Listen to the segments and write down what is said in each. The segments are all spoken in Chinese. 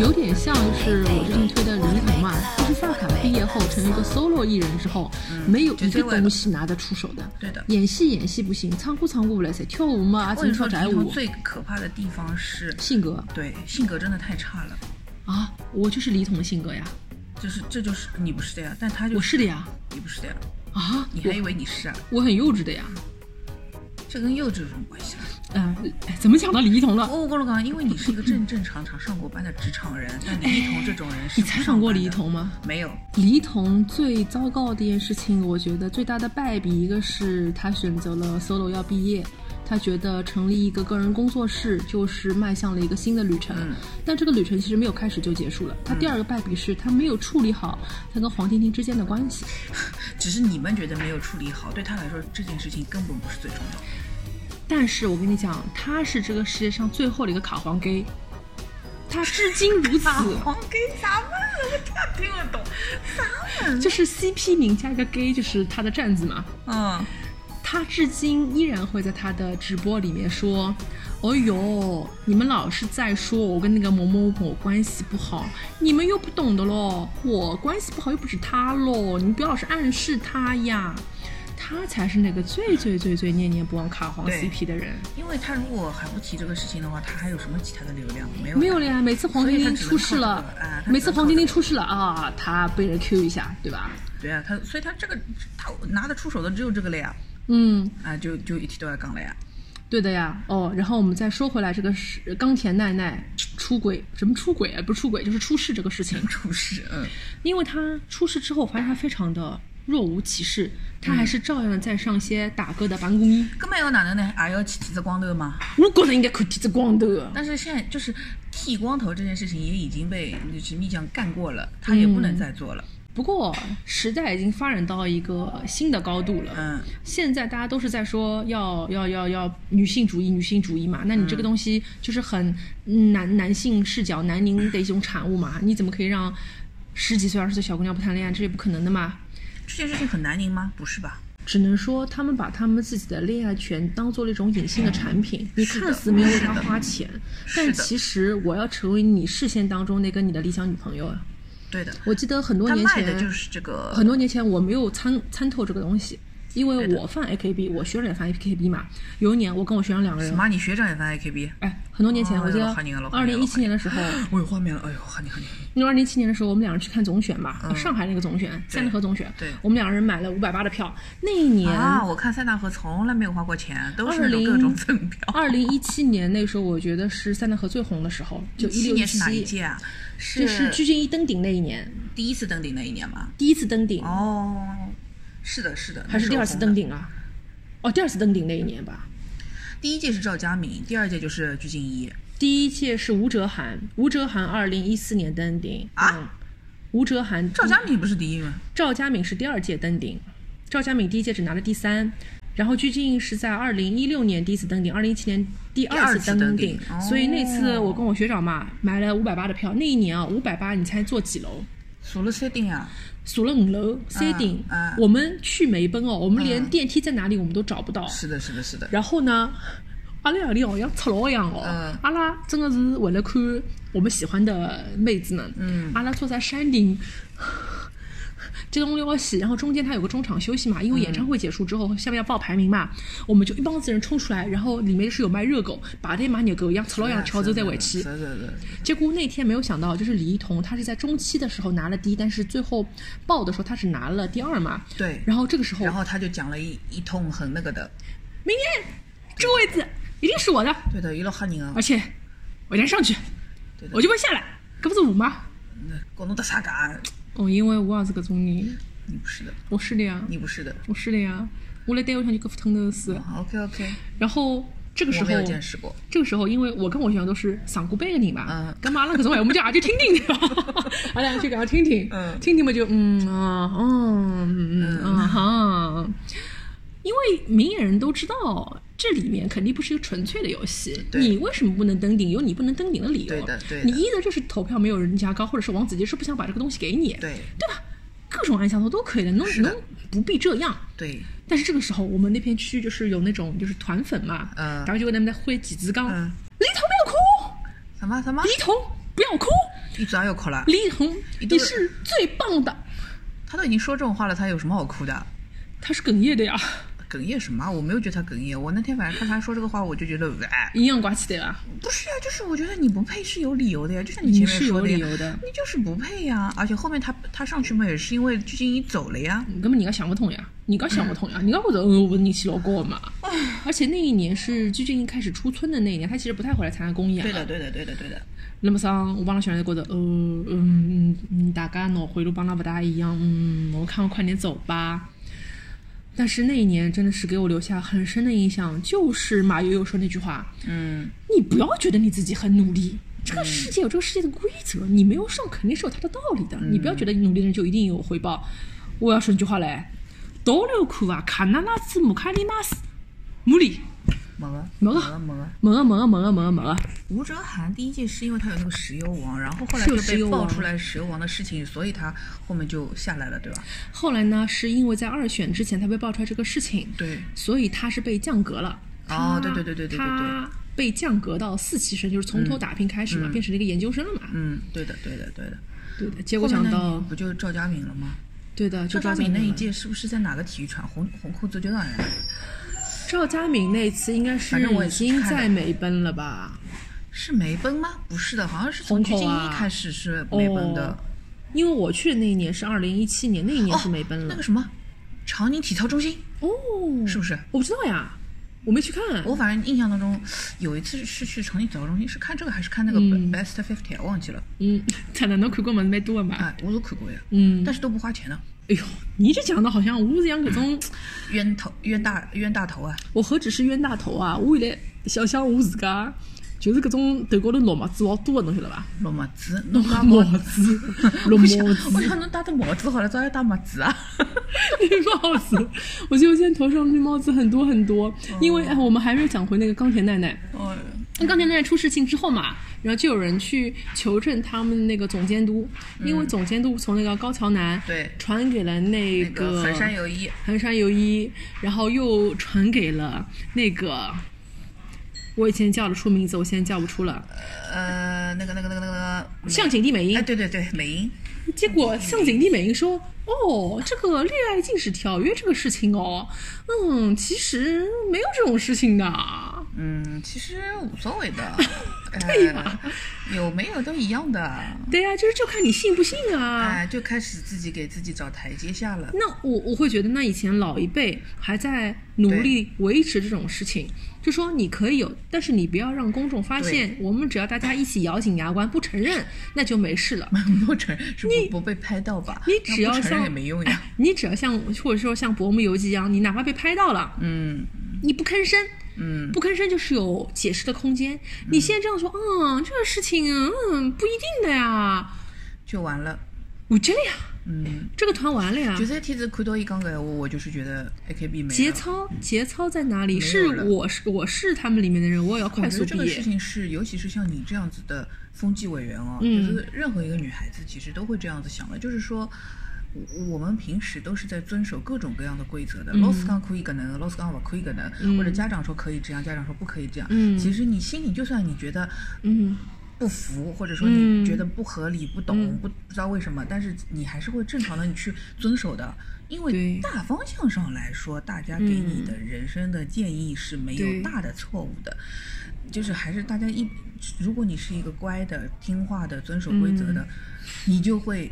有点像是我最近推的李一桐嘛，就是萨卡毕业后成为一个 solo 艺人之后，没有一个东西拿得出手的。对的演戏演戏不行，唱歌唱歌不来噻，跳舞嘛，只能或者说跳宅舞。最可怕的地方是，性格对性格真的太差了。啊，我就是李一桐的性格呀，就是这就是你不是的呀，但他就我是的呀，你不是的呀，啊，你还以为你是啊？我很幼稚的呀。这跟幼稚有什么关系啊？嗯、哎怎么讲到李一桐了？我跟你讲，因为你是一个正正常常上过班的职场人，但李一桐这种人是你采访过李一桐吗？没有，李一桐最糟糕的一件事情，我觉得最大的败笔，一个是他选择了 solo 要毕业，他觉得成立一个个人工作室就是迈向了一个新的旅程，嗯但这个旅程其实没有开始就结束了。他第二个败笔是他没有处理好他跟黄婷婷之间的关系。只是你们觉得没有处理好，对他来说这件事情根本不是最重要的。但是我跟你讲，他是这个世界上最后的一个卡皇 gay，他至今如此。黄给啥问了？我听听不懂，啥问？就是 CP 名加一个 gay，就是他的站子嘛。嗯，他至今依然会在他的直播里面说：“哦呦，你们老是在说我跟那个某某某关系不好，你们又不懂的咯，我关系不好又不止他咯，你们不要老是暗示他呀。”他才是那个最最最最念念不忘卡皇 CP 的人。因为他如果还不提这个事情的话，他还有什么其他的流量？没有，没有了呀，每次黄婷婷出事了啊，每次黄婷婷只能靠这个出事了啊，他被人 Q 一下，对吧？对啊，他所以他这个他拿得出手的只有这个了呀，嗯，啊，就就一提都要讲了呀。对的呀，哦，然后我们再说回来，这个是冈田奈奈出轨，什么出轨啊？不是出轨，就是出事这个事情。出事，嗯，因为他出事之后，我发现他非常的若无其事，他还是照样的在上些打歌的办公衣。根本要哪能呢？还要去剃只光头吗？我觉得应该可以剃只光头的。但是现在就是剃光头这件事情也已经被就是蜜酱干过了，他也不能再做了。不过时代已经发展到一个新的高度了。嗯，现在大家都是在说要要要要女性主义，女性主义嘛。那你这个东西就是很男男性视角、男凝的一种产物嘛。你怎么可以让十几岁、二十岁小姑娘不谈恋爱？这是不可能的嘛。这件事情很难拧吗？不是吧？只能说他们把他们自己的恋爱权当做了一种隐性的产品，你看似没有为他花钱，但其实我要成为你视线当中那个你的理想女朋友啊！对的，我记得很多年前，就是这个很多年前我没有参参透这个东西，因为我犯 AKB，我学长也犯 AKB 嘛。有一年我跟我学长两个人，什么？你学长也犯 AKB？哎，很多年前，哦我记得二零一七年的时候，我有画面了，哎呦，哈尼哈尼，因为二零一七年的时候，我们两人去看总选嘛，上海那个总选，三大河总选，嗯对我们两个人买了五百八的票。那一年，啊！我看塞纳河从来没有花过钱，都是各种赠票。二零一七年那时候，我觉得是塞纳河最红的时候，就一六七年是哪一，届啊？这是鞠婧祎登顶那一年，第一次登顶那一年吗？第一次登顶，哦，是的，是的，还是第二次登？顶啊？哦，第二次登顶那一年吧。第一届是赵佳敏，第二届就是鞠婧祎。第一届是吴哲涵，吴哲涵二零一四年登顶啊嗯吴哲涵赵佳敏不是第一吗？赵佳敏是第二届登顶，赵佳敏第一届只拿了第三，然后鞠婧祎是在二零一六年第一次登顶，二零一七年第二二次登顶哦所以那次我跟我学长嘛买了五百八的票，那一年啊五百八，你猜坐几楼？坐了三顶啊！数了五楼山顶，嗯我们去梅奔哦，我们连电梯在哪里我们都找不到。是的，是的，是的。然后呢，阿拉两里好像赤佬一样哦，嗯阿拉真的是为了看我们喜欢的妹子们，嗯阿拉坐在山顶。这东撩西，然后中间它有个中场休息嘛，因为演唱会结束之后，下面要报排名嘛，我们就一帮子人冲出来，然后里面是有卖热狗，把那买热狗一样，吃了一样跳走在尾期是。的，是。结果那天没有想到，就是李一桐，她是在中期的时候拿了第一，但是最后报的时候她是拿了第二嘛。对然后这个时候，然后他就讲了一一通很那个的，明天这个位置一定是我的，对的，一路哈人啊而，且我一定上去，对的我就会下来，这不是我吗？那搞弄得啥干？哦，因为我也是个种人，你不是的，我是的呀，你不是的。我是的呀，我来单位上就搿副疼头死。OK OK，然后这个时候见识过。这个时候，因为我跟我学长都是上过班的人嘛，嗯。干嘛阿拉搿种闲话，我们就也就听听。对吧？阿俩就搿样听听，嗯。听听嘛就嗯啊嗯嗯。啊哈，因为明眼人都知道，这里面肯定不是一个纯粹的游戏，你为什么不能登顶？有你不能登顶的理由。对的对的你一的就是投票没有人家高，或者是王子杰是不想把这个东西给你，对对吧？各种暗箱头都可以的，能能不必这样。对，但是这个时候，我们那片区域就是有那种就是团粉嘛，嗯然后就跟他们在挥几子杠，嗯李彤不要哭，什么什么？李彤不要哭，你早又哭了？李彤你是最棒的。他都已经说这种话了，他有什么好哭的？他是哽咽的呀，哽咽什么？我没有觉得他哽咽。我那天晚上看他说这个话，我就觉得，哎，阴阳怪气的啊，不是呀、就是我觉得你不配是有理由的呀，就像你你前面是有说的呀，理由的。你就是不配呀。而且后面他他上去嘛，也是因为鞠婧祎走了呀。根本人家想不通呀，人家想不通呀，人家觉得嗯我人气老高嘛。而且那一年是鞠婧祎开始出村的那一年，她其实不太回来参加公演。对的，。对的，对的，对的。那么上我帮拉小人觉得，呃嗯嗯嗯，大家脑回路帮他不大一样，嗯，我看我快点走吧。但是那一年真的是给我留下很深的印象，就是马友友说那句话：嗯，你不要觉得你自己很努力，这个世界有这个世界的规则，你没有上肯定是有它的道理的。你不要觉得你努力的人就一定有回报。我要说一句话嘞，多留苦啊，卡纳拉斯姆卡里马斯，穆里，没个，没个个，没个。没个没个没个没个没个，吴哲涵第一季是因为他有那个石油王，然后后来就被爆出来石油王的事情，所以他后面就下来了，对吧？后来呢，是因为在二选之前他被爆出来这个事情，对，所以他是被降格了。哦对对对对对对对他被降格到四期生，就是从头打拼开始嘛，变成了一个研究生了嘛。嗯，对的，对的，对的。对的，结果讲到，不就是赵佳敏了吗？对的，就赵佳敏那一届是不是在哪个体育场？红红裤足球场呀？赵佳敏那次应该是已经在美奔了吧？是梅奔吗？不是的，好像是从鞠婧祎开始是梅奔的。哦因为我去的那一年是二零一七年，那一年是美奔了那个。什么，长宁体操中心哦，是不是？我不知道呀，我没去看。我反正印象当中有一次是去长宁体操中心，是看这个还是看那个嗯 Best Fifty，忘记了。嗯，看来侬看过蛮多的嘛。哎，我都看过呀，嗯，但是都不花钱的，哎呦，你这讲的好像我是像搿种，冤头冤大冤大头啊！我何止是冤大头啊！我现在想想我自家，就是搿种头高头绿帽子老多的，侬晓得伐？绿帽子，绿侬戴帽帽子，绿我想帽子，我想侬戴的帽子好了，咋要戴帽子啊？绿帽子。我觉得我现在头上绿帽子很多很多，因为哎，我们还没有讲回那个钢铁奶奶。哦，那钢铁奶奶出事情之后嘛，然后就有人去求证他们那个总监督，因为总监督从那个高桥南对传给了那那个横山有一，横山有一，然后又传给了那个，我以前叫得出名字，我现在叫不出了，呃，那个那个那个那个向井地美哎，对对对，美英，结果向井地美音说：“哦，这个恋爱禁止条约这个事情哦，嗯，其实没有这种事情的。”嗯，其实无所谓的，对呀呃有没有都一样的，对呀、就是就看你信不信啊。哎，就开始自己给自己找台阶下了。那我我会觉得，那以前老一辈还在努力维持这种事情，就说你可以有，但是你不要让公众发现。我们只要大家一起咬紧牙关，不承认，那就没事了。不承认是不不被拍到吧？你只要像也没用呀。你只要像或者说像《薄暮游记》一样，你哪怕被拍到了，嗯你不吭声，嗯，不吭声就是有解释的空间。你现在这样说，嗯，这个事情，嗯，不一定的呀，就完了。我这了呀，嗯，这个团完了呀就。是天子看到伊讲个闲话，我就是觉得 AKB 没。节操，节操在哪里？是我是我是他们里面的人，我也要快速这个事。情是，尤其是像你这样子的风纪委员哦，嗯就是任何一个女孩子其实都会这样子想的，就是说。我我们平时都是在遵守各种各样的规则的，嗯。老师讲可以搿能，老师讲不可以搿能，嗯。或者家长说可以这样，家长说不可以这样。嗯。其实你心里就算你觉得嗯。不服，或者说嗯。你觉得不合理、不懂、嗯。不不知道为什么，但是你还是会正常的你去遵守的，因为大方向上来说，大家给你的人生的建议是没有大的错误的，就是还是大家一，如果你是一个乖的、听话的、遵守规则的，你就会。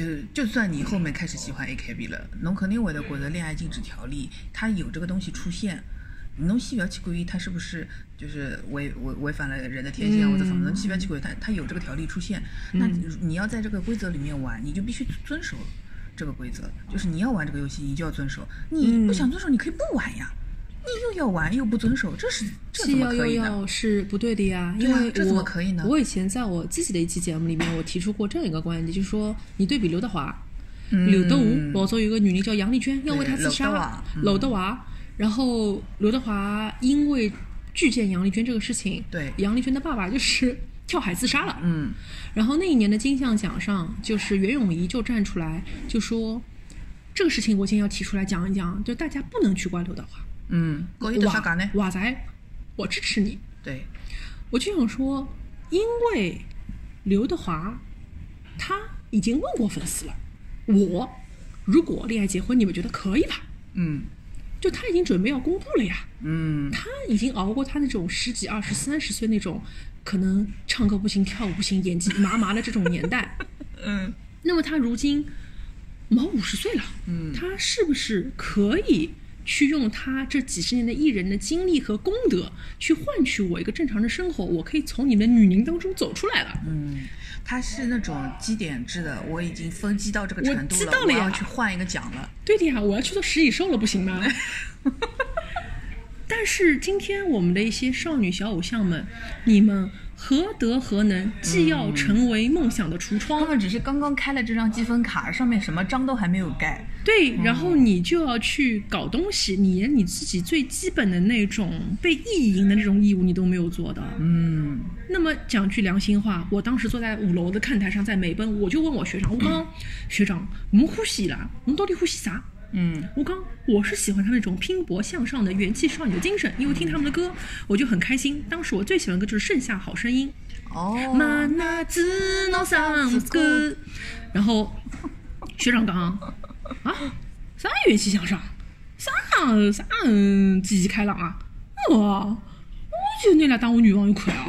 就是，就算你后面开始喜欢 AKB 了，侬肯定会得觉得恋爱禁止条例它有这个东西出现，侬先不要去管伊它是不是就是违违违反了人的天性啊或者怎么，侬先不要去管它，它有这个条例出现，那你你要在这个规则里面玩，你就必须遵守这个规则，就是你要玩这个游戏，你就要遵守，你不想遵守，你可以不玩呀，你又要玩又不遵守，这是这怎么可以呢？幺是不对的呀，因为啊这怎么我可以呢我以前在我自己的一期节目里面，我提出过这样一个观点，就是说你对比刘德华，嗯刘德华老早有个女人叫杨丽娟，要为他自杀华，嗯娄德华。然后刘德华因为拒见杨丽娟这个事情，对杨丽娟的爸爸就是跳海自杀了。嗯，然后那一年的金像奖上，就是袁咏仪就站出来就说，这个事情我今天要提出来讲一讲，就大家不能去怪刘德华。嗯，高一的啥讲呢？哇塞，我支持你。对，我就想说，因为刘德华他已经问过粉丝了，我如果恋爱结婚，你们觉得可以吧？嗯就他已经准备要公布了呀，嗯他已经熬过他那种十几、二十、三十岁那种可能唱歌不行、跳舞不行、演技麻麻的这种年代。嗯那么他如今毛五十岁了，嗯他是不是可以去用他这几十年的艺人的经历和功德，去换取我一个正常的生活？我可以从你们女宁当中走出来了。嗯，他是那种积点制的，我已经分积到这个程度了，知道了呀我要去换一个奖了。对的呀，我要去做食蚁兽了，不行吗？但是今天我们的一些少女小偶像们，你们何德何能，既要成为梦想的橱窗他，们只是刚刚开了这张积分卡，上面什么章都还没有盖。对，然后你就要去搞东西，你连你自己最基本的那种被意淫的那种义务你都没有做到。嗯那么讲句良心话，我当时坐在五楼的看台上，在美奔，我就问我学长，我讲学长，侬欢喜啦？侬到底呼吸啥？嗯我刚我是喜欢他那种拼搏向上的元气少女的精神，因为听他们的歌我就很开心。当时我最喜欢的歌就是《盛夏好声音》，哦，马那子脑上歌。然后学长讲啊，啥元气向上，啥啥嗯积极开朗啊，我我就拿来当我女朋友看啊。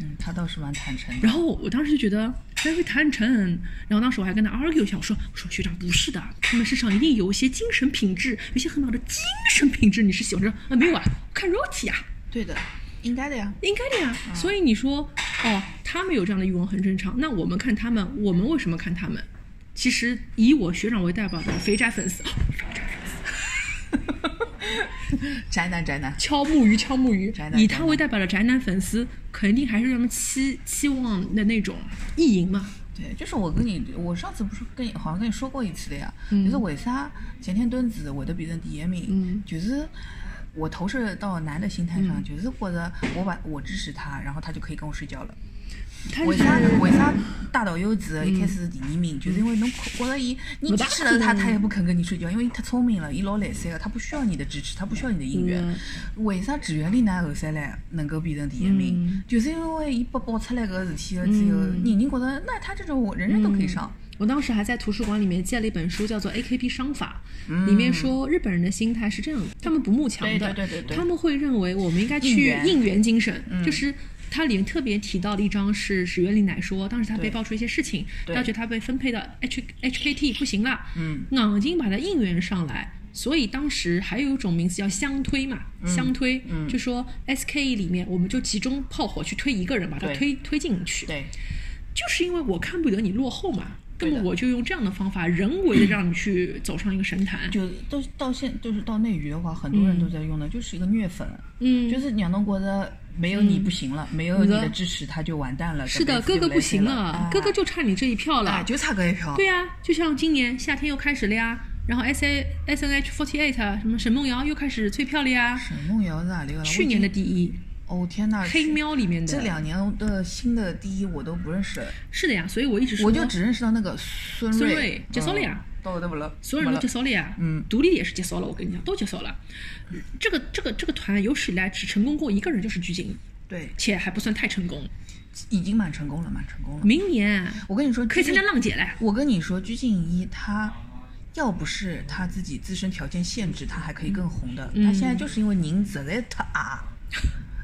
嗯，他倒是蛮坦诚的。然后我当时就觉得他会坦诚，然后当时我还跟他 argue 一下，我说我说学长不是的，他们身上一定有一些精神品质，有些很好的精神品质，你是喜欢这啊没有啊？看肉体啊，对的，应该的呀。应该的呀。所以你说哦，他们有这样的欲望很正常。那我们看他们，我们为什么看他们？其实以我学长为代表的肥宅粉丝，宅男宅男，敲木鱼敲木鱼。宅，男以他为代表的宅男粉丝，肯定还是他们期期望的那种意淫嘛。对，就是我跟你，我上次不是跟你好像跟你说过一次的呀，嗯。就是为啥前天墩子会得变成第一名，嗯。就是我投射到男的心态上，就是觉得我把我支持他，然后他就可以跟我睡觉了。他为啥为啥大岛优子一开始是第二名，就是因为侬觉着伊你支持了他，他也不肯跟你睡觉，因为伊太聪明了，伊老来塞个，他不需要你的支持，他不需要你的音乐。为啥志愿丽娜后三来能够变成第一名？嗯就是因为伊被爆出来个事体了之后，人人觉得那他这种人人都可以上。我当时还在图书馆里面借了一本书，叫做《AKB 商法》，嗯里面说日本人的心态是这样的，他们不慕强的，他们会认为我们应该去应援精神，就是。它里面特别提到的一张是史原丽乃说，当时他被对。爆出一些事情，对。他觉得他被分配到 H HKT 不行了，嗯，硬劲把他应援上来。所以当时还有一种名词叫相推嘛，相推，嗯。就说 SKE 里面我们就集中炮火去推一个人，把他推推进去。对，就是因为我看不得你落后嘛，那么我就用这样的方法，人为的让你去走上一个神坛。就到到现就是到内娱的话，很多人都在用的，就是一个虐粉，嗯，就是让侬觉得没有你不行了，没有你的支持他就完蛋了。是的，哥哥不行了，了，哥哥就差你这一票了。哎，就差这一票。对呀、就像今年夏天又开始了呀，然后 S A S N H forty eight 什么沈梦瑶又开始催票了呀，沈梦瑶是哪里个了？去年的第一，经哦天呐，黑喵里面的这两年的新的第一我都不认识，是的呀，所以我一直说，我就只认识到那个孙孙瑞瑞结束了呀，到的不了，所有人都结束了呀，嗯独立也是结束了，我跟你讲，都结束了。这个这个这个团有史以来只成功过一个人，就是鞠婧祎，对，且还不算太成功。已经蛮成功了，蛮成功了。明年我跟你说，可以参加浪姐了。我跟你说，鞠婧祎她要不是她自己自身条件限制，她还可以更红的。嗯她现在就是因为人实在太矮，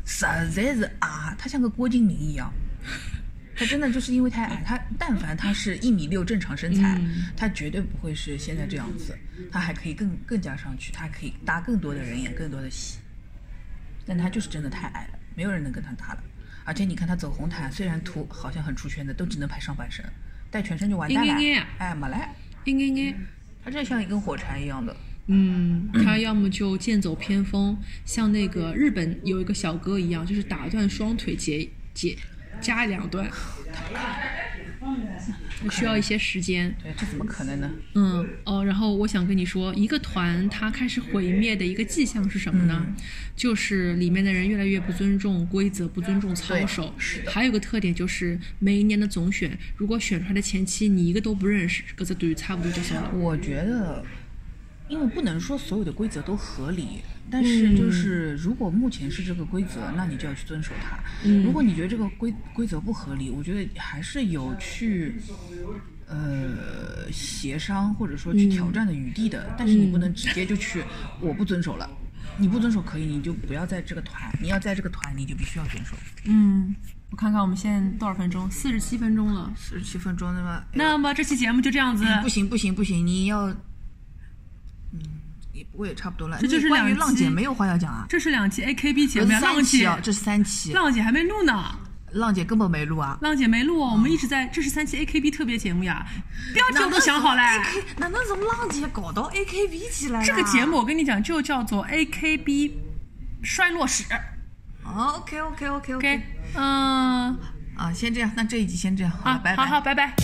实在是矮，他像个郭敬明一样。他真的就是因为太矮，他但凡他是一米六正常身材，嗯她绝对不会是现在这样子，他还可以更更加上去，他可以搭更多的人演更多的戏。但他就是真的太矮了，没有人能跟他搭了。而且你看他走红毯，虽然图好像很出圈的，都只能拍上半身，带全身就完蛋了。哎，没来，应该应该，她这像一根火柴一样的。嗯，他要么就剑走偏锋，像那个日本有一个小哥一样，就是打断双腿截截加两段。需要一些时间。对，这怎么可能呢？嗯哦，然后我想跟你说，一个团它开始毁灭的一个迹象是什么呢？就是里面的人越来越不尊重规则，不尊重操守。是的还有个特点就是每一年的总选，如果选出来的前期你一个都不认识，搿只队差不多就行了。我觉得，因为不能说所有的规则都合理，但是就是如果目前是这个规则，那你就要去遵守它。如果你觉得这个规规则不合理，我觉得还是有去。呃，协商或者说去挑战的余地的，但是你不能直接就去，我不遵守了。你不遵守可以，你就不要在这个团。你要在这个团，你就必须要遵守。嗯，我看看我们现在多少分钟？四十七分钟了。四十七分钟，那么那么这期节目就这样子。不行不行不行，你要，嗯，也我也差不多了。这就是你关于两浪姐没有话要讲啊？这是两期 AKB 节目浪姐这是三期。浪姐还没录呢。浪姐根本没录啊。浪姐没录哦，我们一直在，这是三期 AKB 特别节目呀，标题我都想好了。AK 哪能从浪姐搞到 AKB 去了呀？这个节目我跟你讲，就叫做 AKB 衰落史。哦，OK OK OK OK，嗯，啊，先这样，那这一集先这样，好拜拜。好好，拜拜。